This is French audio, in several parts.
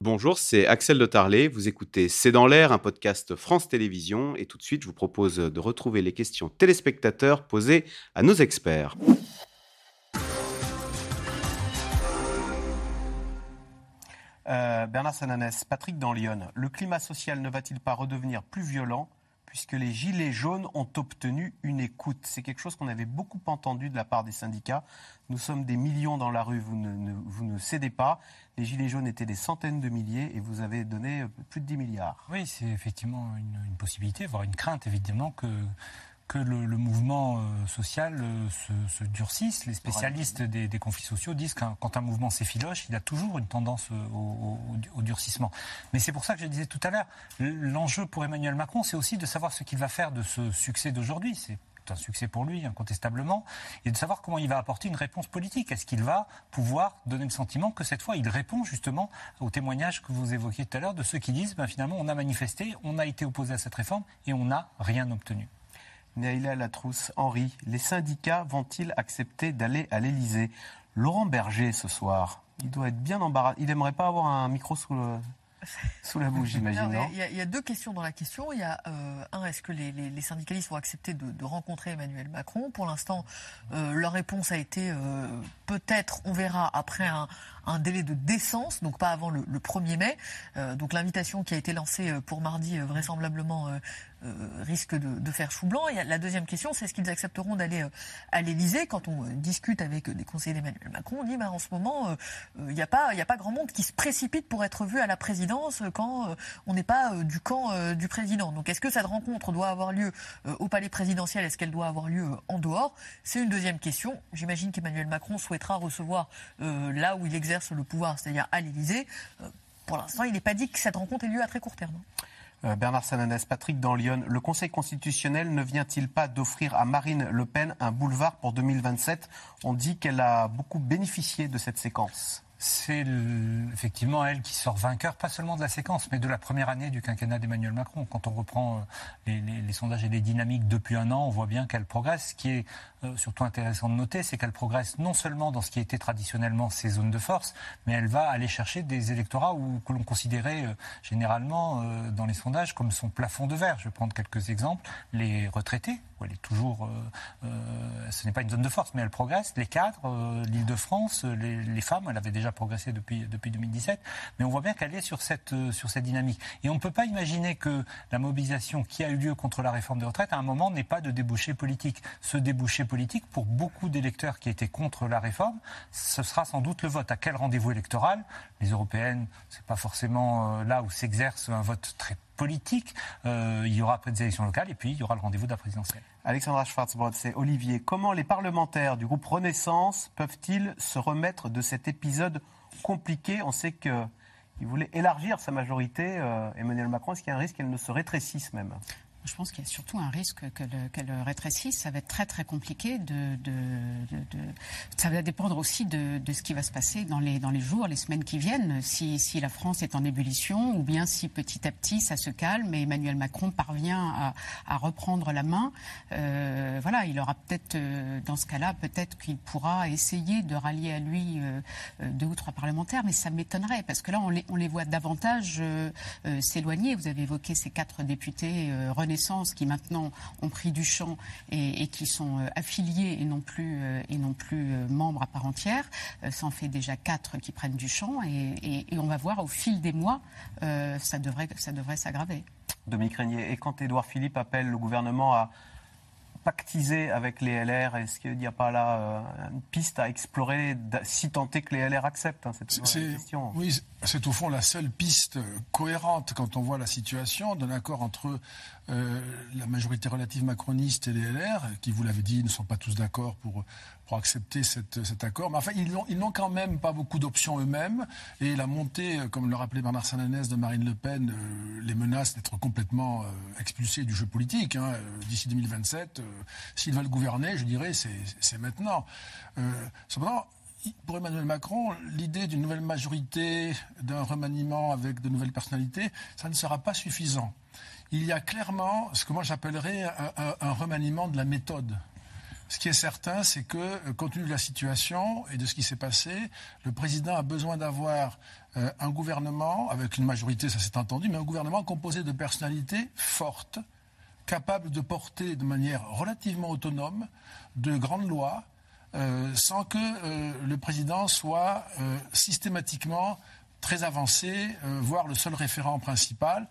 Bonjour, c'est Axel de Tarlet. Vous écoutez C'est dans l'air, un podcast France Télévisions. Et tout de suite, je vous propose de retrouver les questions téléspectateurs posées à nos experts. Euh, Bernard Sananès, Patrick dans Lyon. Le climat social ne va-t-il pas redevenir plus violent puisque les Gilets jaunes ont obtenu une écoute. C'est quelque chose qu'on avait beaucoup entendu de la part des syndicats. Nous sommes des millions dans la rue, vous ne, vous ne cédez pas. Les Gilets jaunes étaient des centaines de milliers et vous avez donné plus de 10 milliards. Oui, c'est effectivement une, une, possibilité, voire une crainte évidemment que que le, le mouvement euh, social euh, se, se, durcisse. Les spécialistes des, des, conflits sociaux disent que quand un mouvement s'effiloche, il a toujours une tendance euh, au, au, au durcissement. Mais c'est pour ça que je disais tout à l'heure, l'enjeu pour Emmanuel Macron, c'est aussi de savoir ce qu'il va faire de ce succès d'aujourd'hui. C'est un succès pour lui, incontestablement, et de savoir comment il va apporter une réponse politique. Est-ce qu'il va pouvoir donner le sentiment que cette fois, il répond justement au témoignage que vous évoquiez tout à l'heure de ceux qui disent, ben, finalement, on a manifesté, on a été opposé à cette réforme et on n'a rien obtenu? Naïla Latrousse, Henri, les syndicats vont-ils accepter d'aller à l'Elysée Laurent Berger, ce soir, il doit être bien embarrassé. Il n'aimerait pas avoir un micro sous le, sous la bouche, j'imagine. Il y, y, a deux questions dans la question. Il y a euh, un, est-ce que les, les, les, syndicalistes vont accepter de, de rencontrer Emmanuel Macron? Pour l'instant, euh, leur réponse a été euh, peut-être, on verra après un, un, délai de décence, donc pas avant le, le 1er mai. Euh, donc l'invitation qui a été lancée pour mardi, vraisemblablement, euh, risque de, faire chou blanc. Et la deuxième question, c'est est-ce qu'ils accepteront d'aller euh, à l'Elysée Quand on discute avec des conseillers d'Emmanuel Macron, on dit bah, en ce moment, il n'y a, pas, a pas grand monde qui se précipite pour être vu à la présidence quand on n'est pas du camp du président. Donc est-ce que cette rencontre doit avoir lieu au palais présidentiel? Est-ce qu'elle doit avoir lieu en dehors? C'est une deuxième question. J'imagine qu'Emmanuel Macron souhaitera recevoir là où il exerce le pouvoir, c'est-à-dire à l'Elysée. pour l'instant, il n'est pas dit que cette rencontre ait lieu à très court terme. Euh, Bernard Sananès, Patrick dans Lyon, le Conseil constitutionnel ne vient-il pas d'offrir à Marine Le Pen un boulevard pour 2027 On dit qu'elle a beaucoup bénéficié de cette séquence c'est effectivement elle qui sort vainqueur, pas seulement de la séquence, mais de la première année du quinquennat d'Emmanuel Macron. Quand on reprend euh, les, sondages et les dynamiques depuis un an, on voit bien qu'elle progresse. Ce qui est euh, surtout intéressant de noter, c'est qu'elle progresse non seulement dans ce qui était traditionnellement ses zones de force, mais elle va aller chercher des électorats où, que l'on considérait euh, généralement dans les sondages comme son plafond de verre. Je vais prendre quelques exemples. Les retraités, elle est toujours, euh, euh, ce n'est pas une zone de force, mais elle progresse. Les cadres, euh, l'Île-de-France, les, les, femmes, elle avait déjà progressé depuis, depuis 2017, mais on voit bien qu'elle est sur cette, dynamique. Et on ne peut pas imaginer que la mobilisation qui a eu lieu contre la réforme des retraites, à un moment, n'ait pas de débouché politique. Ce débouché politique, pour beaucoup d'électeurs qui étaient contre la réforme, ce sera sans doute le vote. À quel rendez-vous électoral? Les européennes, c'est pas forcément là où s'exerce un vote très politique. Euh, il y aura après des élections locales et puis il y aura le rendez-vous de la présidentielle. Alexandra Schwarzbrod, c'est Olivier. Comment les parlementaires du groupe Renaissance peuvent-ils se remettre de cet épisode compliqué? On sait qu'il voulait élargir sa majorité, euh, Emmanuel Macron. Est-ce qu'il y a un risque qu'elle ne se rétrécisse même? Je pense qu'il y a surtout un risque qu'elle qu rétrécisse. Ça va être très très compliqué. De, ça va dépendre aussi de, ce qui va se passer dans les, jours, les semaines qui viennent. Si, la France est en ébullition ou bien si petit à petit ça se calme et Emmanuel Macron parvient à, reprendre la main, euh, voilà, il aura peut-être, euh, dans ce cas-là, peut-être qu'il pourra essayer de rallier à lui euh, deux ou trois parlementaires, mais ça m'étonnerait parce que là on les, voit davantage s'éloigner. Vous avez évoqué ces quatre députés Renaissance qui maintenant ont pris du champ et, et qui sont euh, affiliés et non plus, euh, et non plus euh, membres à part entière. ça en fait déjà quatre qui prennent du champ et, et, et on va voir au fil des mois, ça devrait, ça devrait s'aggraver. Dominique Régnier, et quand Édouard Philippe appelle le gouvernement à pactiser avec les LR Est-ce qu'il n'y a pas là euh, une piste à explorer, si tant est que les LR acceptent hein, cette question Oui, c'est au fond la seule piste cohérente quand on voit la situation d'un accord entre euh, la majorité relative macroniste et les LR, qui, vous l'avez dit, ne sont pas tous d'accord pour, pour accepter cette, cet accord. Mais enfin, ils n'ont quand même pas beaucoup d'options eux-mêmes. Et la montée, comme le rappelait Bernard Sananès, de Marine Le Pen, euh, les menace d'être complètement euh, expulsés du jeu politique hein, euh, d'ici 2027. S'ils veulent gouverner, je dirais, c'est maintenant. cependant, pour Emmanuel Macron, l'idée d'une nouvelle majorité, d'un remaniement avec de nouvelles personnalités, ça ne sera pas suffisant. Il y a clairement ce que moi j'appellerais un remaniement de la méthode. Ce qui est certain, c'est que, euh, compte tenu de la situation et de ce qui s'est passé, le président a besoin d'avoir euh, un gouvernement, avec une majorité, ça s'est entendu, mais un gouvernement composé de personnalités fortes, capables de porter de manière relativement autonome de grandes lois, euh, sans que le président soit systématiquement très avancé, voire le seul référent principal.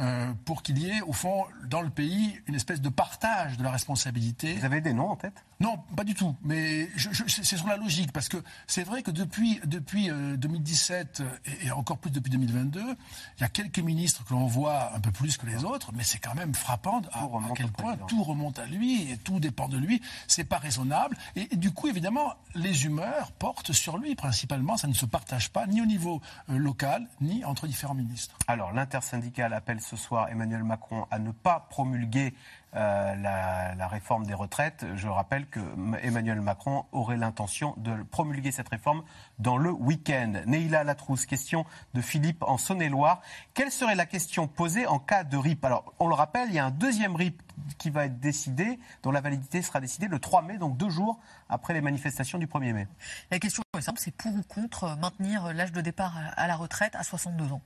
Euh, pour qu'il y ait, au fond, dans le pays, une espèce de partage de la responsabilité. Vous avez des noms en tête? Non, pas du tout. Mais c'est sur la logique, parce que c'est vrai que depuis, depuis 2017 euh, et, encore plus depuis 2022, il y a quelques ministres que l'on voit un peu plus que les autres, mais c'est quand même frappant à, quel point tout remonte à lui et tout dépend de lui. C'est pas raisonnable. Et, du coup, évidemment, les humeurs portent sur lui principalement. Ça ne se partage pas ni au niveau euh, local, ni entre différents ministres. Alors, l'intersyndicale appelle ce soir Emmanuel Macron à ne pas promulguer euh, la, réforme des retraites. Je rappelle que Emmanuel Macron aurait l'intention de promulguer cette réforme dans le week-end. Neila Latrousse, question de Philippe en Saône-et-Loire. Quelle serait la question posée en cas de RIP? Alors, on le rappelle, il y a un deuxième RIP qui va être décidé, dont la validité sera décidée le 3 mai, donc deux jours après les manifestations du 1er mai. La question est simple, c'est pour ou contre maintenir l'âge de départ à la retraite à 62 ans?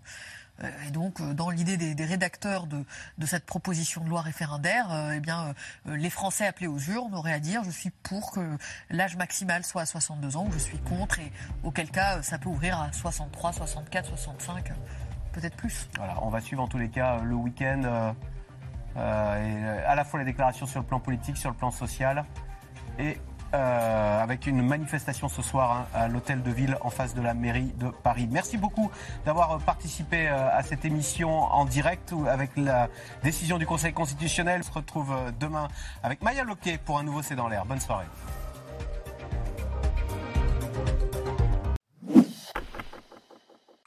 Euh, et donc, euh, dans l'idée des, rédacteurs de, cette proposition de loi référendaire, euh, eh bien, les Français appelés aux urnes auraient à dire je suis pour que l'âge maximal soit à 62 ans, ou je suis contre, et auquel cas ça peut ouvrir à 63, 64, 65, peut-être plus. Voilà, on va suivre en tous les cas le week-end. à la fois les déclarations sur le plan politique, sur le plan social, et euh, avec une manifestation ce soir hein, à l'hôtel de ville en face de la mairie de Paris. Merci beaucoup d'avoir participé euh, à cette émission en direct avec la décision du Conseil constitutionnel. On se retrouve euh, demain avec Maya Loquet pour un nouveau C'est dans l'air. Bonne soirée.